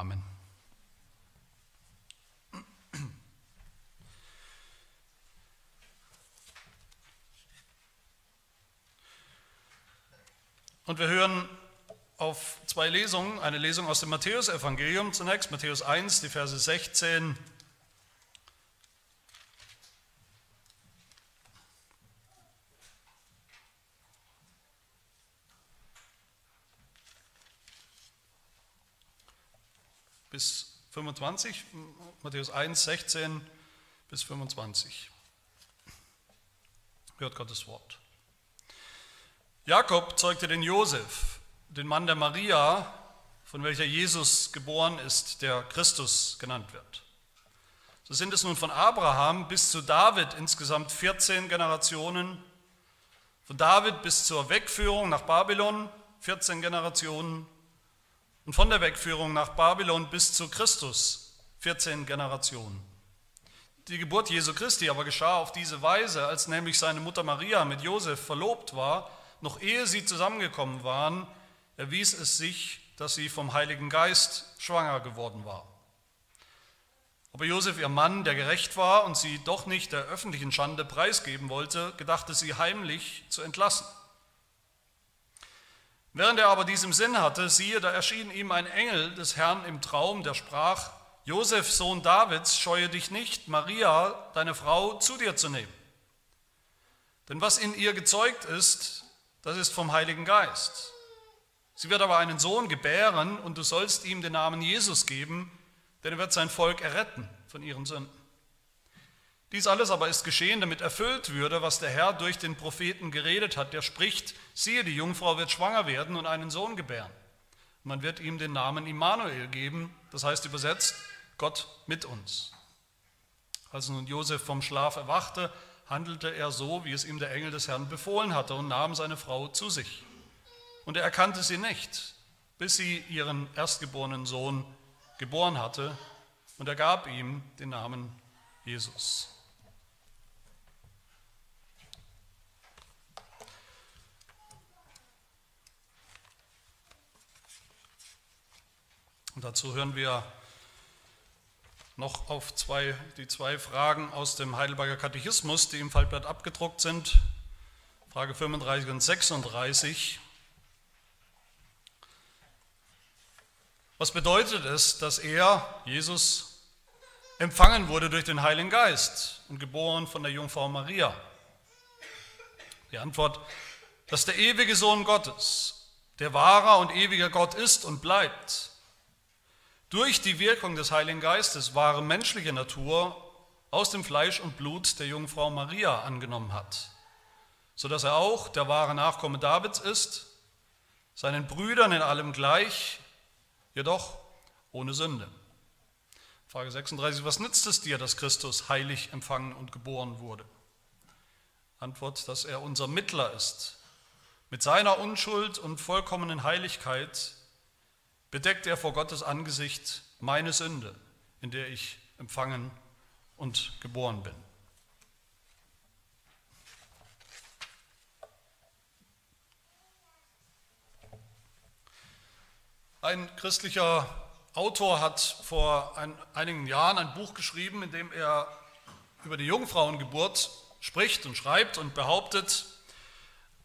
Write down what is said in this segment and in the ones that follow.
Amen. Und wir hören auf zwei Lesungen, eine Lesung aus dem Matthäusevangelium zunächst, Matthäus 1, die Verse 16 bis 25, Matthäus 1, 16 bis 25. Hört Gottes Wort. Jakob zeugte den Josef, den Mann der Maria, von welcher Jesus geboren ist, der Christus genannt wird. So sind es nun von Abraham bis zu David insgesamt 14 Generationen, von David bis zur Wegführung nach Babylon 14 Generationen und von der Wegführung nach Babylon bis zu Christus 14 Generationen. Die Geburt Jesu Christi aber geschah auf diese Weise, als nämlich seine Mutter Maria mit Josef verlobt war, noch ehe sie zusammengekommen waren, erwies es sich, dass sie vom Heiligen Geist schwanger geworden war. Aber Josef, ihr Mann, der gerecht war und sie doch nicht der öffentlichen Schande preisgeben wollte, gedachte sie heimlich zu entlassen. Während er aber dies im Sinn hatte, siehe, da erschien ihm ein Engel des Herrn im Traum, der sprach, Josef, Sohn Davids, scheue dich nicht, Maria, deine Frau, zu dir zu nehmen. Denn was in ihr gezeugt ist, das ist vom Heiligen Geist. Sie wird aber einen Sohn gebären und du sollst ihm den Namen Jesus geben, denn er wird sein Volk erretten von ihren Sünden. Dies alles aber ist geschehen, damit erfüllt würde, was der Herr durch den Propheten geredet hat, der spricht, siehe, die Jungfrau wird schwanger werden und einen Sohn gebären. Man wird ihm den Namen Immanuel geben, das heißt übersetzt, Gott mit uns. Als nun Josef vom Schlaf erwachte, handelte er so, wie es ihm der Engel des Herrn befohlen hatte und nahm seine Frau zu sich. Und er erkannte sie nicht, bis sie ihren erstgeborenen Sohn geboren hatte, und er gab ihm den Namen Jesus. Und dazu hören wir noch auf zwei, die zwei Fragen aus dem Heidelberger Katechismus, die im Faltblatt abgedruckt sind. Frage 35 und 36. Was bedeutet es, dass er, Jesus, empfangen wurde durch den Heiligen Geist und geboren von der Jungfrau Maria? Die Antwort, dass der ewige Sohn Gottes, der wahrer und ewiger Gott ist und bleibt, durch die Wirkung des Heiligen Geistes wahre menschliche Natur aus dem Fleisch und Blut der Jungfrau Maria angenommen hat, sodass er auch der wahre Nachkomme Davids ist, seinen Brüdern in allem gleich, jedoch ohne Sünde. Frage 36, was nützt es dir, dass Christus heilig empfangen und geboren wurde? Antwort, dass er unser Mittler ist. Mit seiner Unschuld und vollkommenen Heiligkeit bedeckt er vor Gottes Angesicht meine Sünde, in der ich empfangen und geboren bin. Ein christlicher Autor hat vor ein, einigen Jahren ein Buch geschrieben, in dem er über die Jungfrauengeburt spricht und schreibt und behauptet,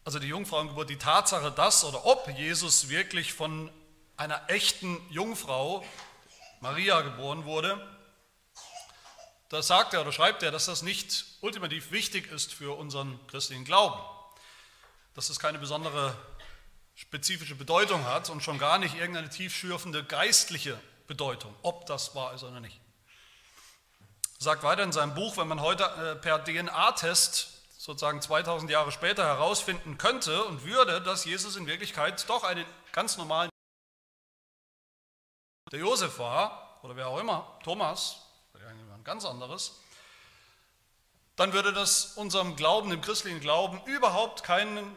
also die Jungfrauengeburt, die Tatsache, dass oder ob Jesus wirklich von einer echten Jungfrau, Maria, geboren wurde, da sagt er oder schreibt er, dass das nicht ultimativ wichtig ist für unseren christlichen Glauben, dass es keine besondere spezifische Bedeutung hat und schon gar nicht irgendeine tiefschürfende geistliche Bedeutung, ob das wahr ist oder nicht. Er sagt weiter in seinem Buch, wenn man heute äh, per DNA-Test sozusagen 2000 Jahre später herausfinden könnte und würde, dass Jesus in Wirklichkeit doch einen ganz normalen der Josef war, oder wer auch immer, Thomas, ein ganz anderes, dann würde das unserem Glauben, dem christlichen Glauben, überhaupt keinen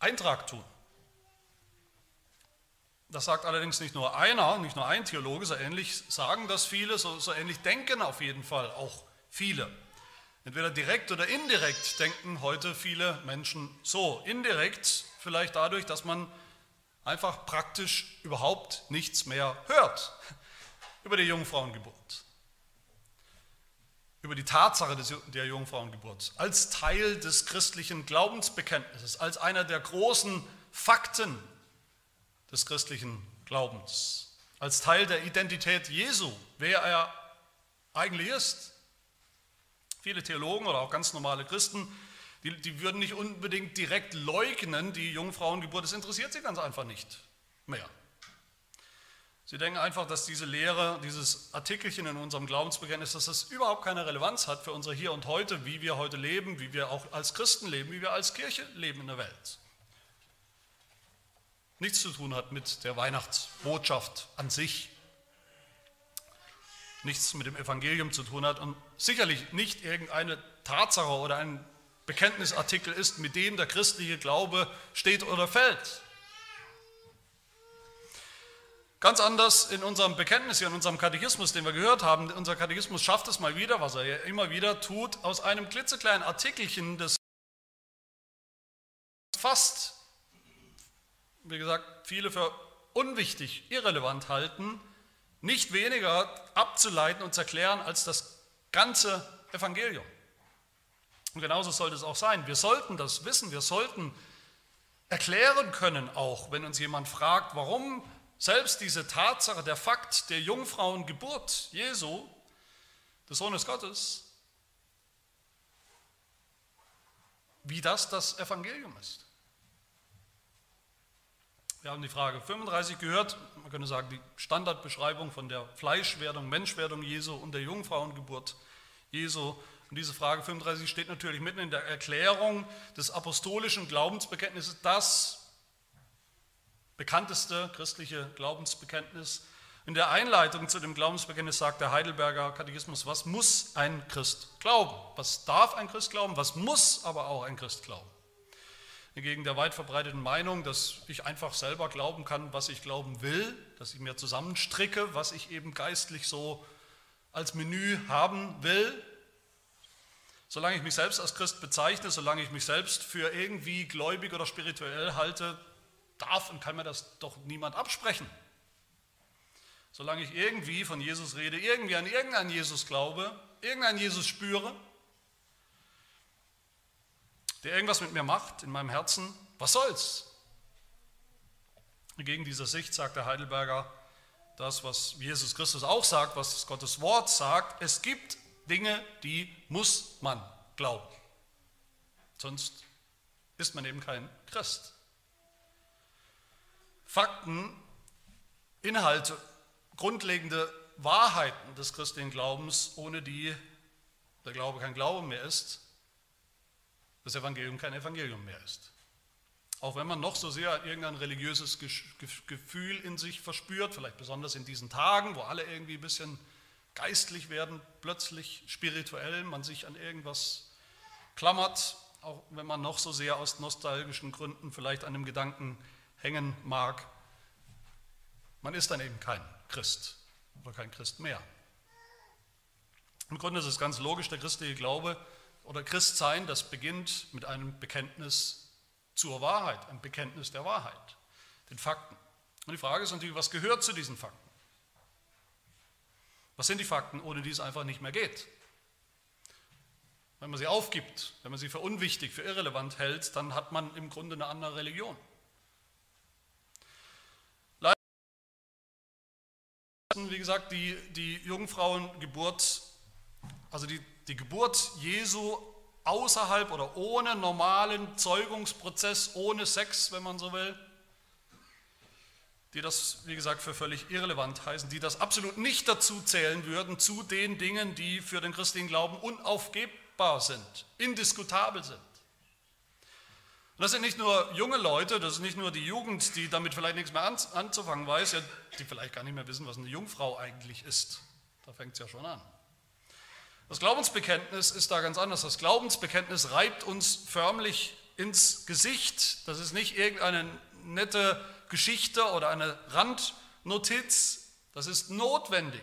Eintrag tun. Das sagt allerdings nicht nur einer, nicht nur ein Theologe, so ähnlich sagen das viele, so, so ähnlich denken auf jeden Fall auch viele. Entweder direkt oder indirekt denken heute viele Menschen so. Indirekt vielleicht dadurch, dass man einfach praktisch überhaupt nichts mehr hört über die Jungfrauengeburt, über die Tatsache der Jungfrauengeburt als Teil des christlichen Glaubensbekenntnisses, als einer der großen Fakten des christlichen Glaubens, als Teil der Identität Jesu, wer er eigentlich ist. Viele Theologen oder auch ganz normale Christen, die, die würden nicht unbedingt direkt leugnen, die Jungfrauengeburt, das interessiert sie ganz einfach nicht mehr. Sie denken einfach, dass diese Lehre, dieses Artikelchen in unserem Glaubensbekenntnis, dass das überhaupt keine Relevanz hat für unser Hier und Heute, wie wir heute leben, wie wir auch als Christen leben, wie wir als Kirche leben in der Welt. Nichts zu tun hat mit der Weihnachtsbotschaft an sich, nichts mit dem Evangelium zu tun hat und sicherlich nicht irgendeine Tatsache oder ein Bekenntnisartikel ist, mit dem der christliche Glaube steht oder fällt. Ganz anders in unserem Bekenntnis, in unserem Katechismus, den wir gehört haben. Unser Katechismus schafft es mal wieder, was er ja immer wieder tut, aus einem klitzekleinen Artikelchen, das fast, wie gesagt, viele für unwichtig, irrelevant halten, nicht weniger abzuleiten und zu erklären als das ganze Evangelium. Und genauso sollte es auch sein. Wir sollten das wissen, wir sollten erklären können auch, wenn uns jemand fragt, warum selbst diese Tatsache, der Fakt der Jungfrauengeburt Jesu, des Sohnes Gottes, wie das das Evangelium ist. Wir haben die Frage 35 gehört, man könnte sagen, die Standardbeschreibung von der Fleischwerdung, Menschwerdung Jesu und der Jungfrauengeburt Jesu. Und diese Frage 35 steht natürlich mitten in der Erklärung des apostolischen Glaubensbekenntnisses, das bekannteste christliche Glaubensbekenntnis. In der Einleitung zu dem Glaubensbekenntnis sagt der Heidelberger Katechismus, was muss ein Christ glauben? Was darf ein Christ glauben? Was muss aber auch ein Christ glauben? Gegen der weit verbreiteten Meinung, dass ich einfach selber glauben kann, was ich glauben will, dass ich mir zusammenstricke, was ich eben geistlich so als Menü haben will. Solange ich mich selbst als Christ bezeichne, solange ich mich selbst für irgendwie gläubig oder spirituell halte, darf und kann mir das doch niemand absprechen. Solange ich irgendwie von Jesus rede, irgendwie an irgendeinen Jesus glaube, irgendeinen Jesus spüre, der irgendwas mit mir macht in meinem Herzen, was soll's? Gegen diese Sicht sagt der Heidelberger das, was Jesus Christus auch sagt, was Gottes Wort sagt, es gibt Dinge, die muss man glauben. Sonst ist man eben kein Christ. Fakten, Inhalte, grundlegende Wahrheiten des christlichen Glaubens, ohne die der Glaube kein Glaube mehr ist, das Evangelium kein Evangelium mehr ist. Auch wenn man noch so sehr irgendein religiöses Gefühl in sich verspürt, vielleicht besonders in diesen Tagen, wo alle irgendwie ein bisschen geistlich werden, plötzlich spirituell, man sich an irgendwas klammert, auch wenn man noch so sehr aus nostalgischen Gründen vielleicht an dem Gedanken hängen mag, man ist dann eben kein Christ oder kein Christ mehr. Im Grunde ist es ganz logisch, der christliche Glaube oder Christsein, das beginnt mit einem Bekenntnis zur Wahrheit, ein Bekenntnis der Wahrheit, den Fakten. Und die Frage ist natürlich, was gehört zu diesen Fakten? Was sind die Fakten, ohne die es einfach nicht mehr geht? Wenn man sie aufgibt, wenn man sie für unwichtig, für irrelevant hält, dann hat man im Grunde eine andere Religion. wie gesagt, die, die Jungfrauengeburt, also die, die Geburt Jesu außerhalb oder ohne normalen Zeugungsprozess, ohne Sex, wenn man so will, die das, wie gesagt, für völlig irrelevant heißen, die das absolut nicht dazu zählen würden, zu den Dingen, die für den christlichen Glauben unaufgebbar sind, indiskutabel sind. Und das sind nicht nur junge Leute, das ist nicht nur die Jugend, die damit vielleicht nichts mehr anzufangen weiß, ja, die vielleicht gar nicht mehr wissen, was eine Jungfrau eigentlich ist. Da fängt es ja schon an. Das Glaubensbekenntnis ist da ganz anders. Das Glaubensbekenntnis reibt uns förmlich ins Gesicht. Das ist nicht irgendeine nette Geschichte oder eine Randnotiz. Das ist notwendig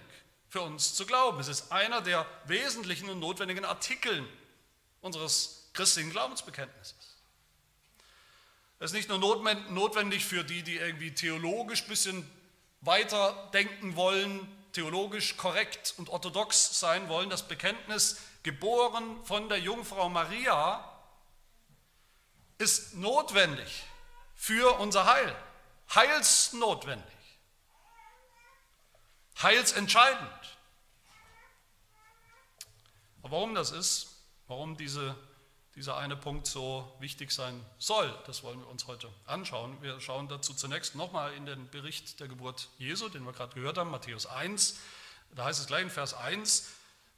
für uns zu glauben. Es ist einer der wesentlichen und notwendigen Artikel unseres christlichen Glaubensbekenntnisses. Es ist nicht nur notwendig für die, die irgendwie theologisch ein bisschen weiter denken wollen, theologisch korrekt und orthodox sein wollen, das Bekenntnis, geboren von der Jungfrau Maria, ist notwendig für unser Heil, heilsnotwendig, heilsentscheidend. Aber warum das ist, warum diese, dieser eine Punkt so wichtig sein soll, das wollen wir uns heute anschauen. Wir schauen dazu zunächst nochmal in den Bericht der Geburt Jesu, den wir gerade gehört haben, Matthäus 1. Da heißt es gleich in Vers 1,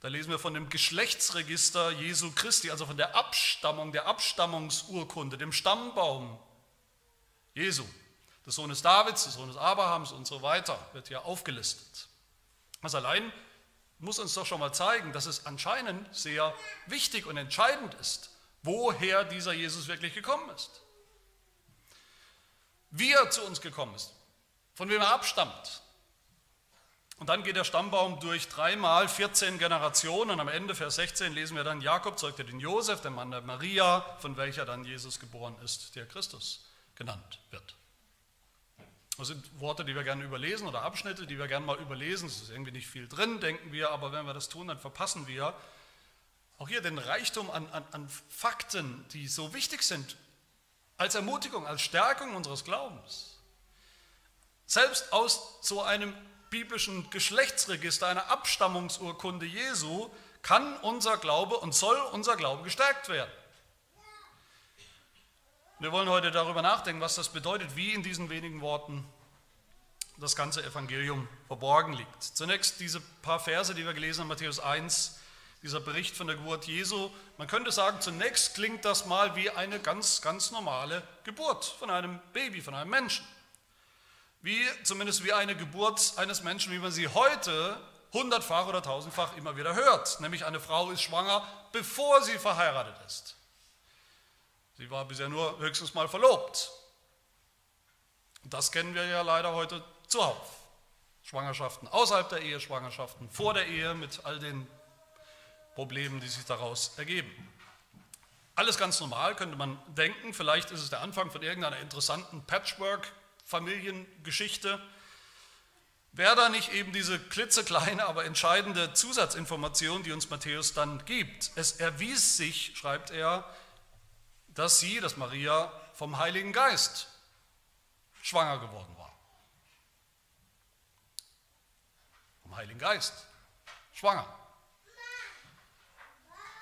da lesen wir von dem Geschlechtsregister Jesu Christi, also von der Abstammung, der Abstammungsurkunde, dem Stammbaum Jesu, des Sohnes Davids, des Sohnes Abrahams und so weiter, wird hier aufgelistet. Das allein muss uns doch schon mal zeigen, dass es anscheinend sehr wichtig und entscheidend ist, woher dieser Jesus wirklich gekommen ist. Wie er zu uns gekommen ist, von wem er abstammt, und dann geht der Stammbaum durch dreimal 14 Generationen und am Ende, Vers 16, lesen wir dann, Jakob zeugte den Josef, den Mann der Maria, von welcher dann Jesus geboren ist, der Christus genannt wird. Das sind Worte, die wir gerne überlesen oder Abschnitte, die wir gerne mal überlesen. Es ist irgendwie nicht viel drin, denken wir, aber wenn wir das tun, dann verpassen wir auch hier den Reichtum an, an, an Fakten, die so wichtig sind, als Ermutigung, als Stärkung unseres Glaubens. Selbst aus so einem biblischen Geschlechtsregister, einer Abstammungsurkunde Jesu, kann unser Glaube und soll unser Glaube gestärkt werden. Wir wollen heute darüber nachdenken, was das bedeutet, wie in diesen wenigen Worten das ganze Evangelium verborgen liegt. Zunächst diese paar Verse, die wir gelesen haben, Matthäus 1, dieser Bericht von der Geburt Jesu. Man könnte sagen, zunächst klingt das mal wie eine ganz, ganz normale Geburt von einem Baby, von einem Menschen wie zumindest wie eine Geburt eines Menschen, wie man sie heute hundertfach oder tausendfach immer wieder hört. Nämlich eine Frau ist schwanger, bevor sie verheiratet ist. Sie war bisher nur höchstens mal verlobt. Das kennen wir ja leider heute zuhauf. Schwangerschaften außerhalb der Ehe, Schwangerschaften vor der Ehe mit all den Problemen, die sich daraus ergeben. Alles ganz normal, könnte man denken. Vielleicht ist es der Anfang von irgendeiner interessanten Patchwork- Familiengeschichte, wäre da nicht eben diese klitzekleine, aber entscheidende Zusatzinformation, die uns Matthäus dann gibt. Es erwies sich, schreibt er, dass sie, dass Maria vom Heiligen Geist schwanger geworden war. Vom Heiligen Geist schwanger.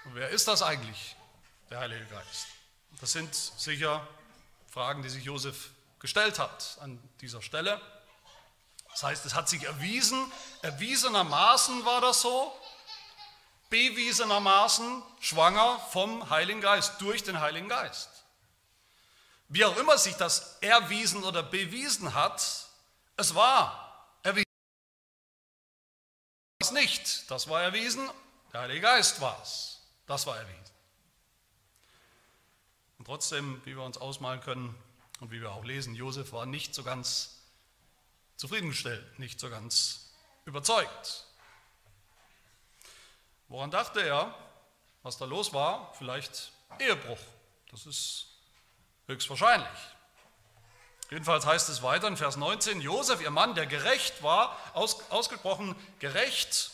Und wer ist das eigentlich, der Heilige Geist? Das sind sicher Fragen, die sich Josef gestellt hat an dieser Stelle. Das heißt, es hat sich erwiesen, erwiesenermaßen war das so, bewiesenermaßen schwanger vom Heiligen Geist, durch den Heiligen Geist. Wie auch immer sich das erwiesen oder bewiesen hat, es war erwiesen. Das nicht, das war erwiesen, der Heilige Geist war es, das war erwiesen. Und trotzdem, wie wir uns ausmalen können, und wie wir auch lesen, Josef war nicht so ganz zufriedengestellt, nicht so ganz überzeugt. Woran dachte er, was da los war? Vielleicht Ehebruch. Das ist höchstwahrscheinlich. Jedenfalls heißt es weiter in Vers 19, Josef, ihr Mann, der gerecht war, aus, ausgesprochen gerecht,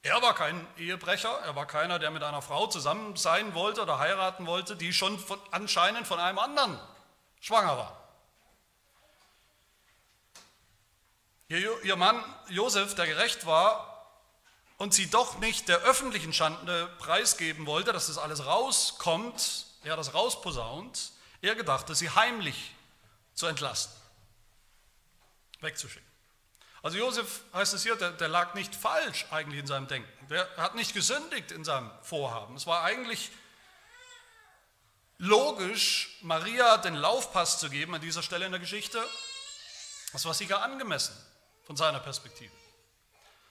er war kein Ehebrecher, er war keiner, der mit einer Frau zusammen sein wollte oder heiraten wollte, die schon von, anscheinend von einem anderen schwanger war. Ihr, ihr Mann Josef, der gerecht war und sie doch nicht der öffentlichen Schande preisgeben wollte, dass das alles rauskommt, er das rausposaunt, er gedachte, sie heimlich zu entlassen, wegzuschicken. Also Josef heißt es hier, der, der, lag nicht falsch eigentlich in seinem Denken. Der hat nicht gesündigt in seinem Vorhaben. Es war eigentlich logisch, Maria den Laufpass zu geben an dieser Stelle in der Geschichte. Das war sicher angemessen von seiner Perspektive.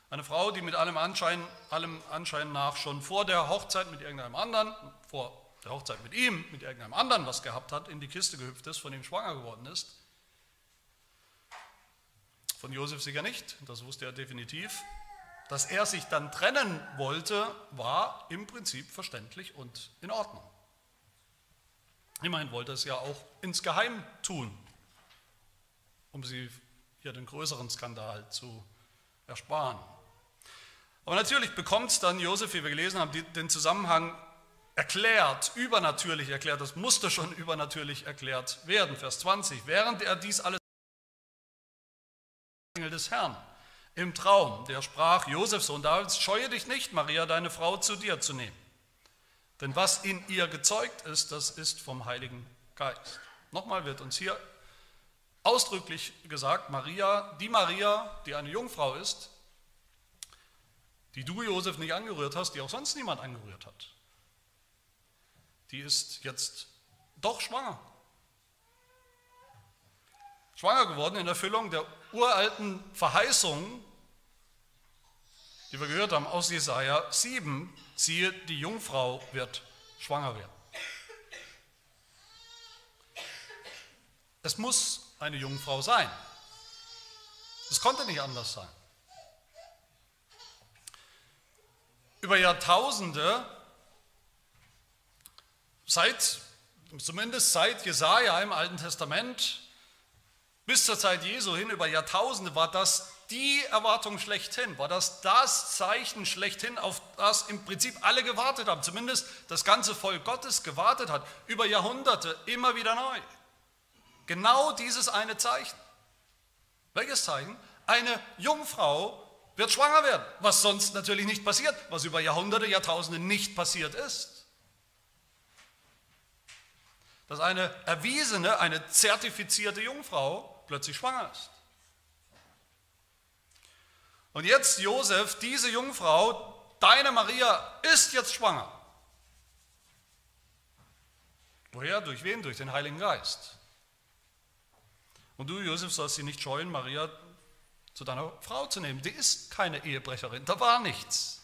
Eine Frau, die mit allem Anschein, allem Anschein nach schon vor der Hochzeit mit irgendeinem anderen, vor der Hochzeit mit ihm, mit irgendeinem anderen was gehabt hat, in die Kiste gehüpft ist, von ihm schwanger geworden ist. Von Josef sicher nicht, das wusste er definitiv. Dass er sich dann trennen wollte, war im Prinzip verständlich und in Ordnung. Immerhin wollte es ja auch insgeheim tun, um sie hier den größeren Skandal zu ersparen. Aber natürlich bekommt dann Josef, wie wir gelesen haben, den Zusammenhang erklärt, übernatürlich erklärt. Das musste schon übernatürlich erklärt werden. Vers 20. Während er dies alles Engel des Herrn im Traum, der sprach, Josef, Sohn Davids, scheue dich nicht, Maria, deine Frau, zu dir zu nehmen. Denn was in ihr gezeugt ist, das ist vom Heiligen Geist. Nochmal wird uns hier ausdrücklich gesagt, Maria, die Maria, die eine Jungfrau ist, die du, Josef, nicht angerührt hast, die auch sonst niemand angerührt hat, die ist jetzt doch schwanger. Schwanger geworden in Erfüllung der uralten Verheißung, die wir gehört haben aus Jesaja 7, siehe, die Jungfrau wird schwanger werden. Es muss eine Jungfrau sein. Es konnte nicht anders sein. Über Jahrtausende, seit, zumindest seit Jesaja im Alten Testament, bis zur Zeit Jesu hin, über Jahrtausende war das die Erwartung schlechthin, war das das Zeichen schlechthin, auf das im Prinzip alle gewartet haben, zumindest das ganze Volk Gottes gewartet hat, über Jahrhunderte immer wieder neu. Genau dieses eine Zeichen. Welches Zeichen? Eine Jungfrau wird schwanger werden, was sonst natürlich nicht passiert, was über Jahrhunderte, Jahrtausende nicht passiert ist. Dass eine erwiesene, eine zertifizierte Jungfrau plötzlich schwanger ist. Und jetzt, Josef, diese Jungfrau, deine Maria, ist jetzt schwanger. Woher? Durch wen? Durch den Heiligen Geist. Und du, Josef, sollst sie nicht scheuen, Maria zu deiner Frau zu nehmen. Die ist keine Ehebrecherin, da war nichts.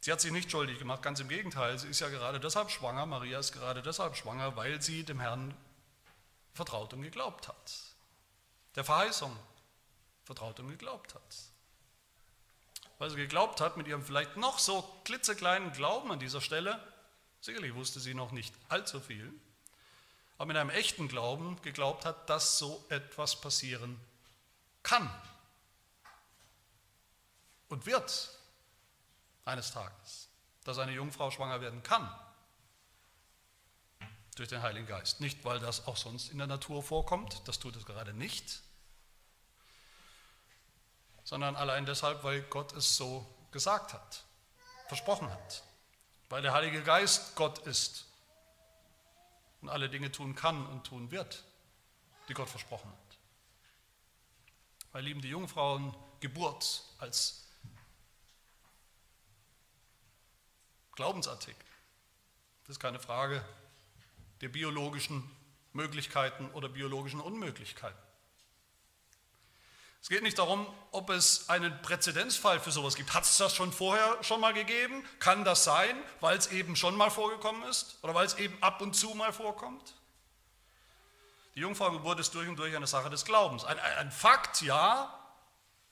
Sie hat sich nicht schuldig gemacht, ganz im Gegenteil. Sie ist ja gerade deshalb schwanger, Maria ist gerade deshalb schwanger, weil sie dem Herrn vertraut und geglaubt hat. Der Verheißung vertraut und geglaubt hat. Weil sie geglaubt hat, mit ihrem vielleicht noch so klitzekleinen Glauben an dieser Stelle, sicherlich wusste sie noch nicht allzu viel, aber mit einem echten Glauben geglaubt hat, dass so etwas passieren kann und wird eines Tages, dass eine Jungfrau schwanger werden kann durch den Heiligen Geist. Nicht, weil das auch sonst in der Natur vorkommt, das tut es gerade nicht, sondern allein deshalb, weil Gott es so gesagt hat, versprochen hat, weil der Heilige Geist Gott ist und alle Dinge tun kann und tun wird, die Gott versprochen hat. Weil lieben die Jungfrauen Geburt als Glaubensartikel. Das ist keine Frage der biologischen Möglichkeiten oder biologischen Unmöglichkeiten. Es geht nicht darum, ob es einen Präzedenzfall für sowas gibt. Hat es das schon vorher schon mal gegeben? Kann das sein, weil es eben schon mal vorgekommen ist oder weil es eben ab und zu mal vorkommt? Die Jungfrauengeburt ist durch und durch eine Sache des Glaubens. Ein, ein Fakt, ja,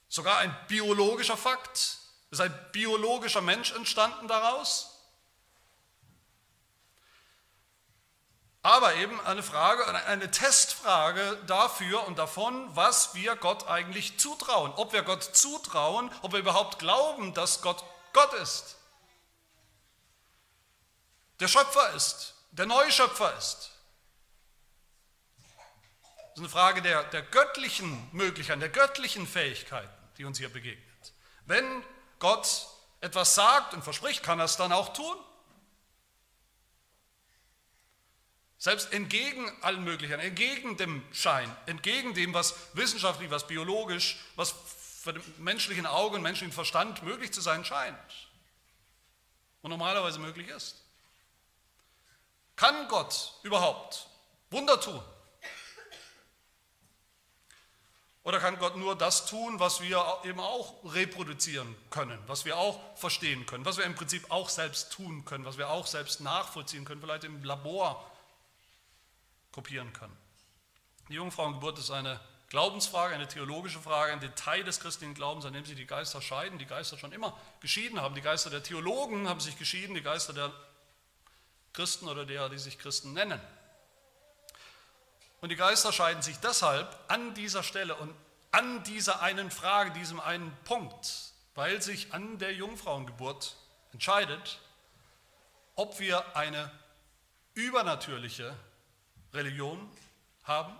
sogar ein biologischer Fakt. Ist ein biologischer Mensch entstanden daraus? Aber eben eine Frage, eine Testfrage dafür und davon, was wir Gott eigentlich zutrauen. Ob wir Gott zutrauen, ob wir überhaupt glauben, dass Gott Gott ist. Der Schöpfer ist, der Neuschöpfer ist. Das ist eine Frage der, der göttlichen Möglichkeiten, der göttlichen Fähigkeiten, die uns hier begegnet. Wenn Gott etwas sagt und verspricht, kann er es dann auch tun. Selbst entgegen allen möglichen, entgegen dem Schein, entgegen dem, was wissenschaftlich, was biologisch, was für den menschlichen Auge und menschlichen Verstand möglich zu sein scheint und normalerweise möglich ist. Kann Gott überhaupt Wunder tun? Oder kann Gott nur das tun, was wir eben auch reproduzieren können, was wir auch verstehen können, was wir im Prinzip auch selbst tun können, was wir auch selbst nachvollziehen können, vielleicht im Labor kopieren können. Die Jungfrauengeburt ist eine Glaubensfrage, eine theologische Frage, ein Detail des christlichen Glaubens, an dem sich die Geister scheiden, die Geister schon immer geschieden haben. Die Geister der Theologen haben sich geschieden, die Geister der Christen oder derer, die sich Christen nennen. Und die Geister scheiden sich deshalb an dieser Stelle und an dieser einen Frage, diesem einen Punkt, weil sich an der Jungfrauengeburt entscheidet, ob wir eine übernatürliche Religion haben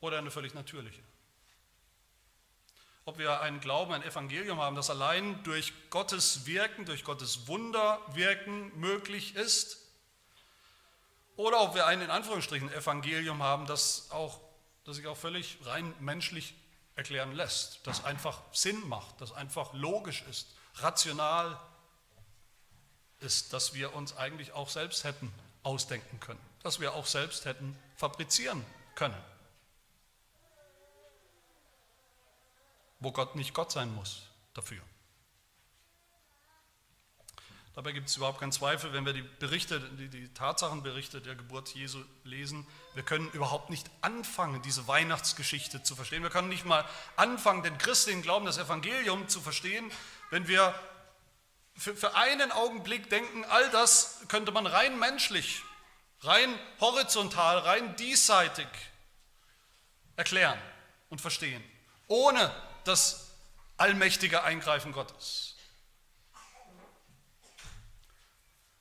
oder eine völlig natürliche. Ob wir einen Glauben, ein Evangelium haben, das allein durch Gottes Wirken, durch Gottes Wunderwirken möglich ist, oder ob wir ein in Anführungsstrichen Evangelium haben, das, auch, das sich auch völlig rein menschlich erklären lässt, das einfach Sinn macht, das einfach logisch ist, rational ist, dass wir uns eigentlich auch selbst hätten ausdenken können, dass wir auch selbst hätten fabrizieren können. Wo Gott nicht Gott sein muss dafür. Dabei gibt es überhaupt keinen Zweifel, wenn wir die Berichte, die, die Tatsachenberichte der Geburt Jesu lesen. Wir können überhaupt nicht anfangen, diese Weihnachtsgeschichte zu verstehen. Wir können nicht mal anfangen, den christlichen Glauben, das Evangelium zu verstehen, wenn wir für, für einen Augenblick denken, all das könnte man rein menschlich, rein horizontal, rein diesseitig erklären und verstehen, ohne das allmächtige Eingreifen Gottes.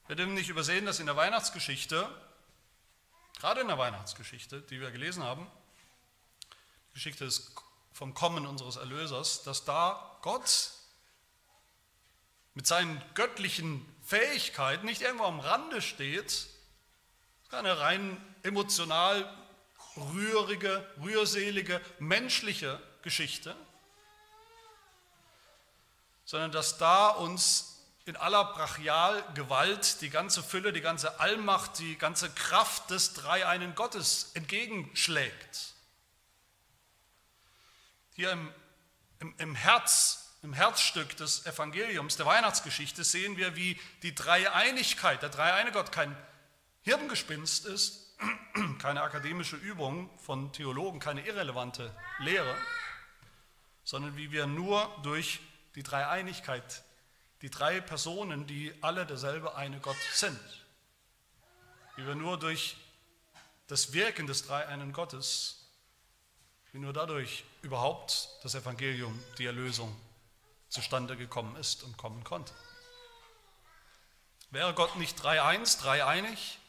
Wir dürfen nicht übersehen, dass in der Weihnachtsgeschichte, gerade in der Weihnachtsgeschichte, die wir gelesen haben, die Geschichte des, vom Kommen unseres Erlösers, dass da Gott mit seinen göttlichen Fähigkeiten nicht irgendwo am Rande steht, keine rein emotional rührige, rührselige, menschliche Geschichte, sondern dass da uns in aller Brachialgewalt die ganze Fülle, die ganze Allmacht, die ganze Kraft des dreieinen Gottes entgegenschlägt. Hier im, im, im Herz, im Herzstück des Evangeliums, der Weihnachtsgeschichte, sehen wir, wie die Dreieinigkeit, der dreieine Gott kein Hirngespinst ist, keine akademische Übung von Theologen, keine irrelevante Lehre, sondern wie wir nur durch die Dreieinigkeit die drei Personen, die alle derselbe eine Gott sind. Wie wir nur durch das Wirken des dreieinen Gottes, wie nur dadurch überhaupt das Evangelium, die Erlösung zustande gekommen ist und kommen konnte. Wäre Gott nicht dreieins, dreieinig,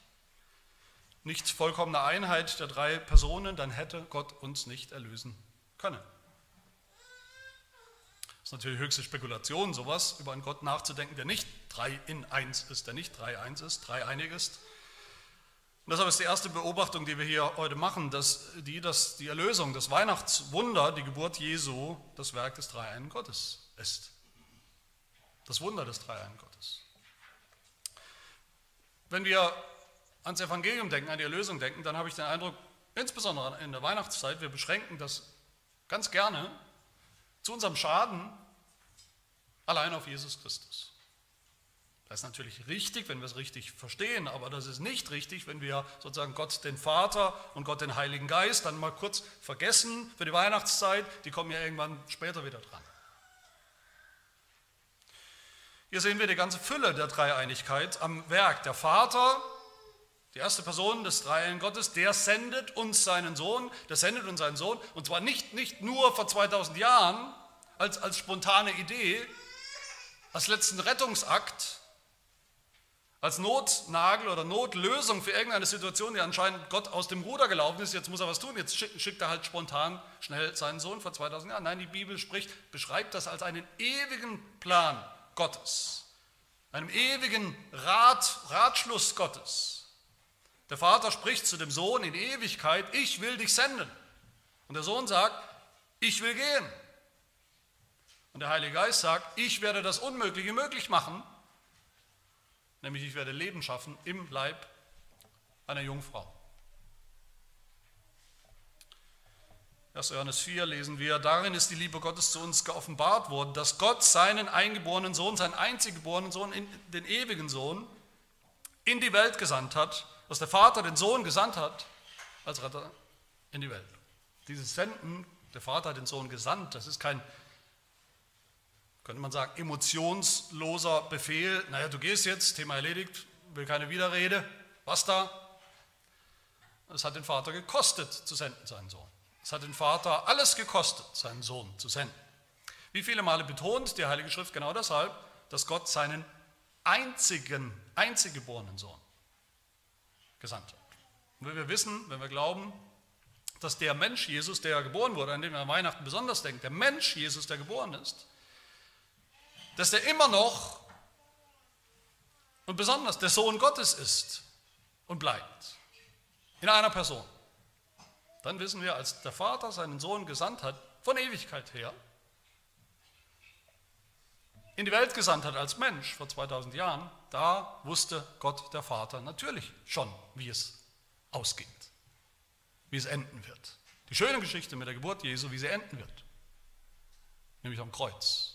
nicht vollkommene Einheit der drei Personen, dann hätte Gott uns nicht erlösen können. Das ist natürlich höchste Spekulation, sowas über einen Gott nachzudenken, der nicht drei in eins ist, der nicht drei eins ist, dreieinig ist. Und deshalb ist die erste Beobachtung, die wir hier heute machen, dass die, dass die Erlösung, das Weihnachtswunder, die Geburt Jesu, das Werk des dreieinen Gottes ist. Das Wunder des dreieinen Gottes. Wenn wir ans Evangelium denken, an die Erlösung denken, dann habe ich den Eindruck, insbesondere in der Weihnachtszeit, wir beschränken das ganz gerne zu unserem Schaden allein auf Jesus Christus. Das ist natürlich richtig, wenn wir es richtig verstehen, aber das ist nicht richtig, wenn wir sozusagen Gott den Vater und Gott den Heiligen Geist dann mal kurz vergessen für die Weihnachtszeit, die kommen ja irgendwann später wieder dran. Hier sehen wir die ganze Fülle der Dreieinigkeit am Werk. Der Vater, die erste Person des Dreieinen Gottes, der sendet uns seinen Sohn, der sendet uns seinen Sohn, und zwar nicht, nicht nur vor 2000 Jahren, als, als spontane Idee, als letzten Rettungsakt, als Notnagel oder Notlösung für irgendeine Situation, die anscheinend Gott aus dem Ruder gelaufen ist, jetzt muss er was tun, jetzt schickt er halt spontan schnell seinen Sohn vor 2000 Jahren. Nein, die Bibel spricht, beschreibt das als einen ewigen Plan Gottes, einem ewigen Rat, Ratschluss Gottes. Der Vater spricht zu dem Sohn in Ewigkeit, ich will dich senden. Und der Sohn sagt, ich will gehen. Und der Heilige Geist sagt, ich werde das Unmögliche möglich machen, nämlich ich werde Leben schaffen im Leib einer Jungfrau. 1. Johannes 4 lesen wir, darin ist die Liebe Gottes zu uns geoffenbart worden, dass Gott seinen eingeborenen Sohn, seinen einziggeborenen Sohn, den ewigen Sohn, in die Welt gesandt hat, dass der Vater den Sohn gesandt hat als Retter in die Welt. Dieses Senden, der Vater hat den Sohn gesandt, das ist kein könnte man sagen, emotionsloser Befehl, naja, du gehst jetzt, Thema erledigt, will keine Widerrede. Was da? Es hat den Vater gekostet zu senden, seinen Sohn. Es hat den Vater alles gekostet, seinen Sohn zu senden. Wie viele Male betont die Heilige Schrift genau deshalb, dass Gott seinen einzigen, einziggeborenen Sohn gesandt hat. Und wenn wir wissen, wenn wir glauben, dass der Mensch Jesus, der geboren wurde, an den wir an Weihnachten besonders denken, der Mensch Jesus, der geboren ist, dass der immer noch und besonders der Sohn Gottes ist und bleibt. In einer Person. Dann wissen wir, als der Vater seinen Sohn gesandt hat, von Ewigkeit her, in die Welt gesandt hat als Mensch vor 2000 Jahren, da wusste Gott der Vater natürlich schon, wie es ausgeht, wie es enden wird. Die schöne Geschichte mit der Geburt Jesu, wie sie enden wird, nämlich am Kreuz,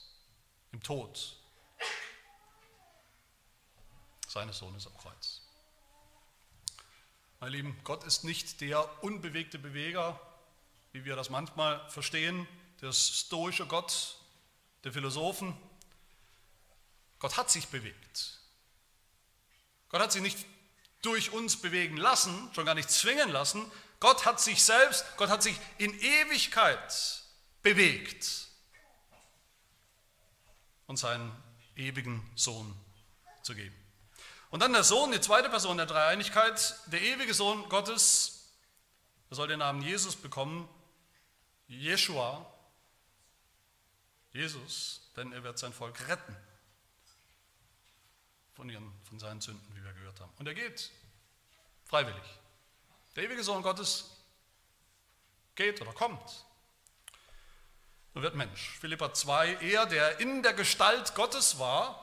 im Tod seines Sohnes am Kreuz. Meine Lieben, Gott ist nicht der unbewegte Beweger, wie wir das manchmal verstehen, der stoische Gott der Philosophen, Gott hat sich bewegt. Gott hat sich nicht durch uns bewegen lassen, schon gar nicht zwingen lassen. Gott hat sich selbst, Gott hat sich in Ewigkeit bewegt und seinen ewigen Sohn zu geben. Und dann der Sohn, die zweite Person der Dreieinigkeit, der ewige Sohn Gottes, er soll den Namen Jesus bekommen, Jeshua, Jesus, denn er wird sein Volk retten von, ihren, von seinen Sünden, wie wir gehört haben. Und er geht freiwillig. Der ewige Sohn Gottes geht oder kommt und wird Mensch. Philippa 2, er, der in der Gestalt Gottes war,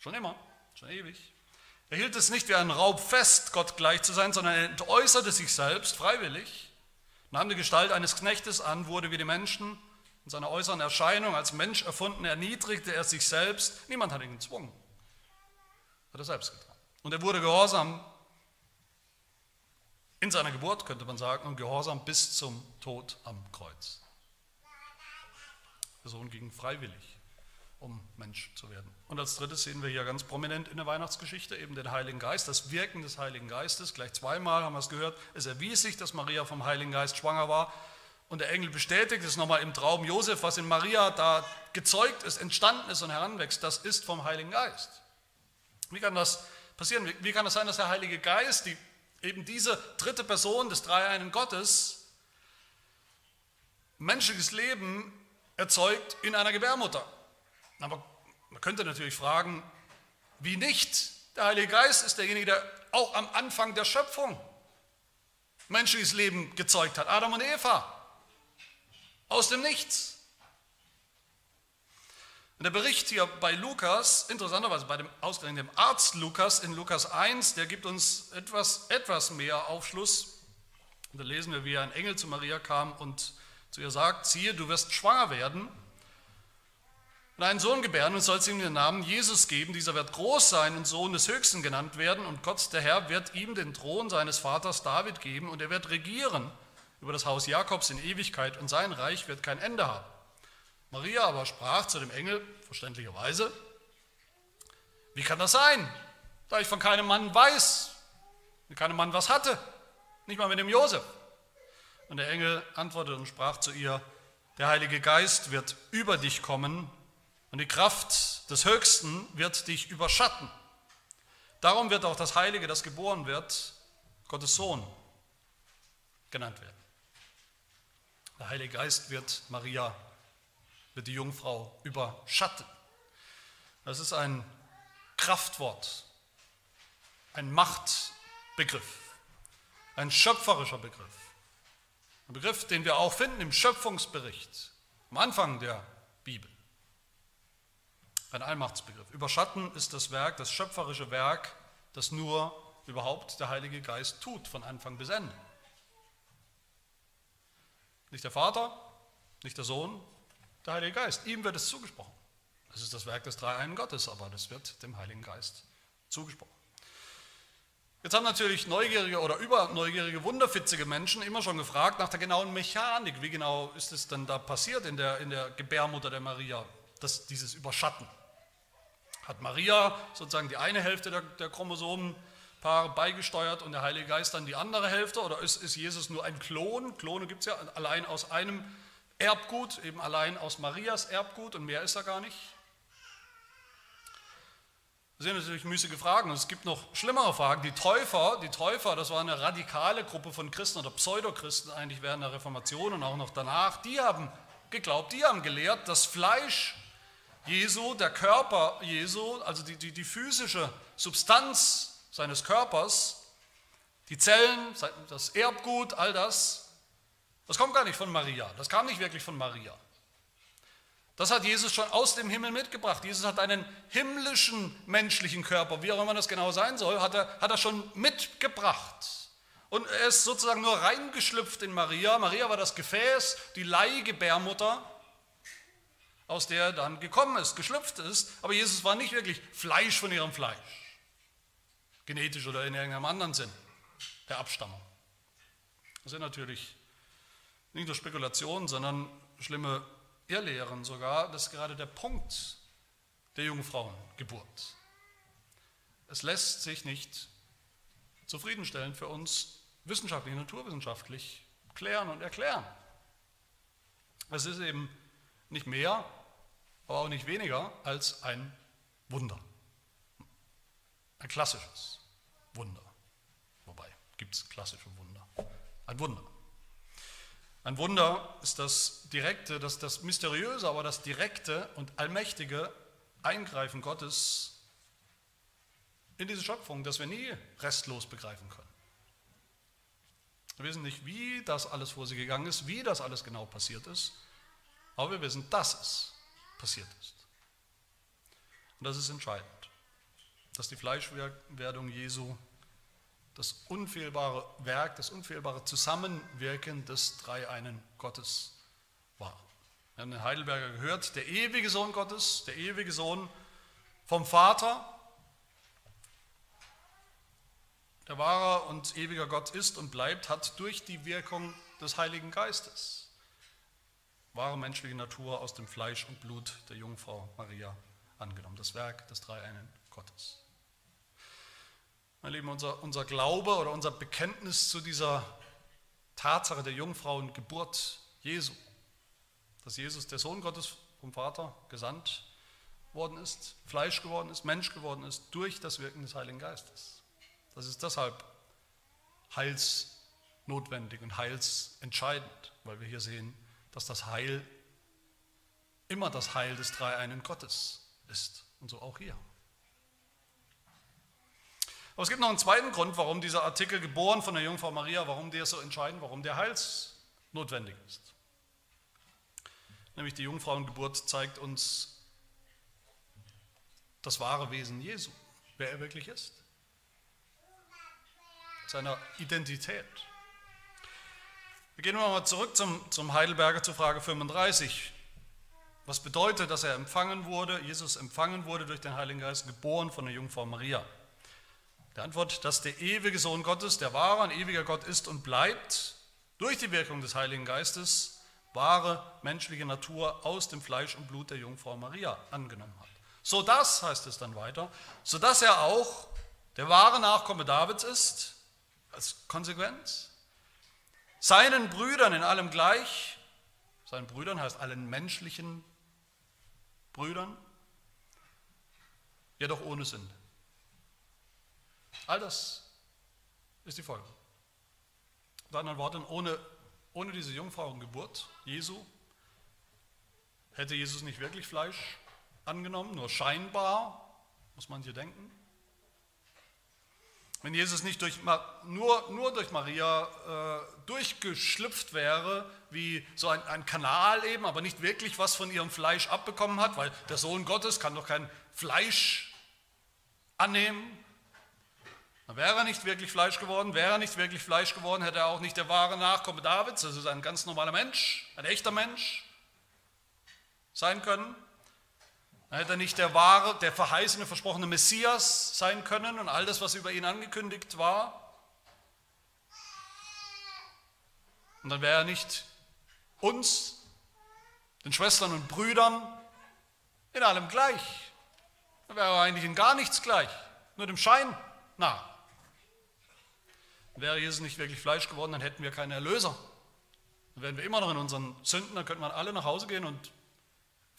schon immer, schon ewig, er hielt es nicht wie ein Raub fest, Gott gleich zu sein, sondern er entäußerte sich selbst freiwillig, nahm die Gestalt eines Knechtes an, wurde wie die Menschen in seiner äußeren Erscheinung als Mensch erfunden, erniedrigte er sich selbst. Niemand hat ihn gezwungen. Hat er selbst getan. Und er wurde gehorsam in seiner Geburt, könnte man sagen, und gehorsam bis zum Tod am Kreuz. Der Sohn ging freiwillig, um Mensch zu werden. Und als drittes sehen wir hier ganz prominent in der Weihnachtsgeschichte eben den Heiligen Geist, das Wirken des Heiligen Geistes. Gleich zweimal haben wir es gehört. Es erwies sich, dass Maria vom Heiligen Geist schwanger war. Und der Engel bestätigt es nochmal im Traum Josef, was in Maria da gezeugt ist, entstanden ist und heranwächst, das ist vom Heiligen Geist. Wie kann das passieren? Wie kann es das sein, dass der Heilige Geist, die, eben diese dritte Person des Dreieinen Gottes, menschliches Leben erzeugt in einer Gebärmutter? Aber man könnte natürlich fragen, wie nicht? Der Heilige Geist ist derjenige, der auch am Anfang der Schöpfung menschliches Leben gezeugt hat, Adam und Eva. Aus dem Nichts. Und der Bericht hier bei Lukas, interessanterweise bei dem ausgerechnet Arzt Lukas in Lukas 1, der gibt uns etwas, etwas mehr Aufschluss. Und da lesen wir, wie ein Engel zu Maria kam und zu ihr sagt, siehe, du wirst schwanger werden und einen Sohn gebären und sollst ihm den Namen Jesus geben. Dieser wird groß sein und Sohn des Höchsten genannt werden und Gott, der Herr, wird ihm den Thron seines Vaters David geben und er wird regieren über das Haus Jakobs in Ewigkeit und sein Reich wird kein Ende haben. Maria aber sprach zu dem Engel, verständlicherweise, wie kann das sein, da ich von keinem Mann weiß, mit keinem Mann was hatte, nicht mal mit dem Josef. Und der Engel antwortete und sprach zu ihr, der Heilige Geist wird über dich kommen und die Kraft des Höchsten wird dich überschatten. Darum wird auch das Heilige, das geboren wird, Gottes Sohn genannt werden. Der Heilige Geist wird Maria, wird die Jungfrau überschatten. Das ist ein Kraftwort, ein Machtbegriff, ein schöpferischer Begriff. Ein Begriff, den wir auch finden im Schöpfungsbericht, am Anfang der Bibel. Ein Allmachtsbegriff. Überschatten ist das Werk, das schöpferische Werk, das nur überhaupt der Heilige Geist tut, von Anfang bis Ende. Nicht der Vater, nicht der Sohn, der Heilige Geist. Ihm wird es zugesprochen. Das ist das Werk des Dreieinen Gottes, aber das wird dem Heiligen Geist zugesprochen. Jetzt haben natürlich neugierige oder überneugierige, wunderfitzige Menschen immer schon gefragt nach der genauen Mechanik. Wie genau ist es denn da passiert in der, in der Gebärmutter der Maria, dass dieses Überschatten? Hat Maria sozusagen die eine Hälfte der, der Chromosomenpaare beigesteuert und der Heilige Geist dann die andere Hälfte? Oder ist, ist Jesus nur ein Klon? Klone gibt es ja allein aus einem Erbgut, eben allein aus Marias Erbgut und mehr ist er gar nicht. Das sind natürlich müßige Fragen es gibt noch schlimmere Fragen. Die Täufer, die Täufer, das war eine radikale Gruppe von Christen oder Pseudochristen eigentlich während der Reformation und auch noch danach, die haben geglaubt, die haben gelehrt, das Fleisch Jesu, der Körper Jesu, also die, die, die physische Substanz seines Körpers, die Zellen, das Erbgut, all das, das kommt gar nicht von Maria. Das kam nicht wirklich von Maria. Das hat Jesus schon aus dem Himmel mitgebracht. Jesus hat einen himmlischen menschlichen Körper, wie auch immer das genau sein soll, hat er, hat er schon mitgebracht. Und er ist sozusagen nur reingeschlüpft in Maria. Maria war das Gefäß, die Leihgebärmutter, aus der er dann gekommen ist, geschlüpft ist. Aber Jesus war nicht wirklich Fleisch von ihrem Fleisch. Genetisch oder in irgendeinem anderen Sinn der Abstammung. Das sind natürlich nicht nur Spekulationen, sondern schlimme Irrlehren sogar, das ist gerade der Punkt der Jungfrauengeburt. Es lässt sich nicht zufriedenstellend für uns wissenschaftlich, naturwissenschaftlich klären und erklären. Es ist eben nicht mehr, aber auch nicht weniger als ein Wunder. Ein klassisches Wunder. Wobei, gibt es klassische Wunder. Ein Wunder. Ein Wunder ist das direkte, das, das mysteriöse, aber das direkte und allmächtige Eingreifen Gottes in diese Schöpfung, das wir nie restlos begreifen können. Wir wissen nicht, wie das alles vor sie gegangen ist, wie das alles genau passiert ist, aber wir wissen, dass es passiert ist. Und das ist entscheidend, dass die Fleischwerdung Jesu das unfehlbare Werk, das unfehlbare Zusammenwirken des dreieinen Gottes war. Wir haben den Heidelberger gehört, der ewige Sohn Gottes, der ewige Sohn vom Vater, der wahrer und ewiger Gott ist und bleibt, hat durch die Wirkung des Heiligen Geistes wahre menschliche Natur aus dem Fleisch und Blut der Jungfrau Maria angenommen. Das Werk des dreieinen Gottes. Mein Lieben, unser, unser Glaube oder unser Bekenntnis zu dieser Tatsache der Jungfrauengeburt Jesu, dass Jesus, der Sohn Gottes vom Vater, gesandt worden ist, Fleisch geworden ist, Mensch geworden ist, durch das Wirken des Heiligen Geistes. Das ist deshalb heilsnotwendig und heilsentscheidend, weil wir hier sehen, dass das Heil immer das Heil des dreieinen Gottes ist. Und so auch hier. Aber es gibt noch einen zweiten Grund, warum dieser Artikel geboren von der Jungfrau Maria, warum der so entscheidend, warum der heilsnotwendig ist. Nämlich die Jungfrauengeburt zeigt uns das wahre Wesen Jesu, wer er wirklich ist, seiner Identität. Wir gehen mal zurück zum, zum Heidelberger zur Frage 35. Was bedeutet, dass er empfangen wurde, Jesus empfangen wurde durch den Heiligen Geist, geboren von der Jungfrau Maria? Der Antwort, dass der ewige Sohn Gottes, der wahre und ewiger Gott ist und bleibt, durch die Wirkung des Heiligen Geistes wahre menschliche Natur aus dem Fleisch und Blut der Jungfrau Maria angenommen hat. So das, heißt es dann weiter, so dass er auch der wahre Nachkomme Davids ist, als Konsequenz, seinen Brüdern in allem gleich, seinen Brüdern heißt allen menschlichen Brüdern, jedoch ohne Sünde. All das ist die Folge. Mit anderen Worten, ohne, ohne diese Jungfrauengeburt Jesu hätte Jesus nicht wirklich Fleisch angenommen, nur scheinbar, muss man hier denken. Wenn Jesus nicht durch, nur, nur durch Maria äh, durchgeschlüpft wäre, wie so ein, ein Kanal eben, aber nicht wirklich was von ihrem Fleisch abbekommen hat, weil der Sohn Gottes kann doch kein Fleisch annehmen, dann wäre er nicht wirklich Fleisch geworden, wäre er nicht wirklich Fleisch geworden, hätte er auch nicht der wahre Nachkomme Davids, das ist ein ganz normaler Mensch, ein echter Mensch sein können. Dann hätte er nicht der wahre, der verheißene, versprochene Messias sein können und all das, was über ihn angekündigt war. Und dann wäre er nicht uns, den Schwestern und Brüdern, in allem gleich. Dann wäre er eigentlich in gar nichts gleich, nur dem Schein nah. Wäre Jesus nicht wirklich Fleisch geworden, dann hätten wir keinen Erlöser. Dann wären wir immer noch in unseren Sünden, dann könnten wir alle nach Hause gehen und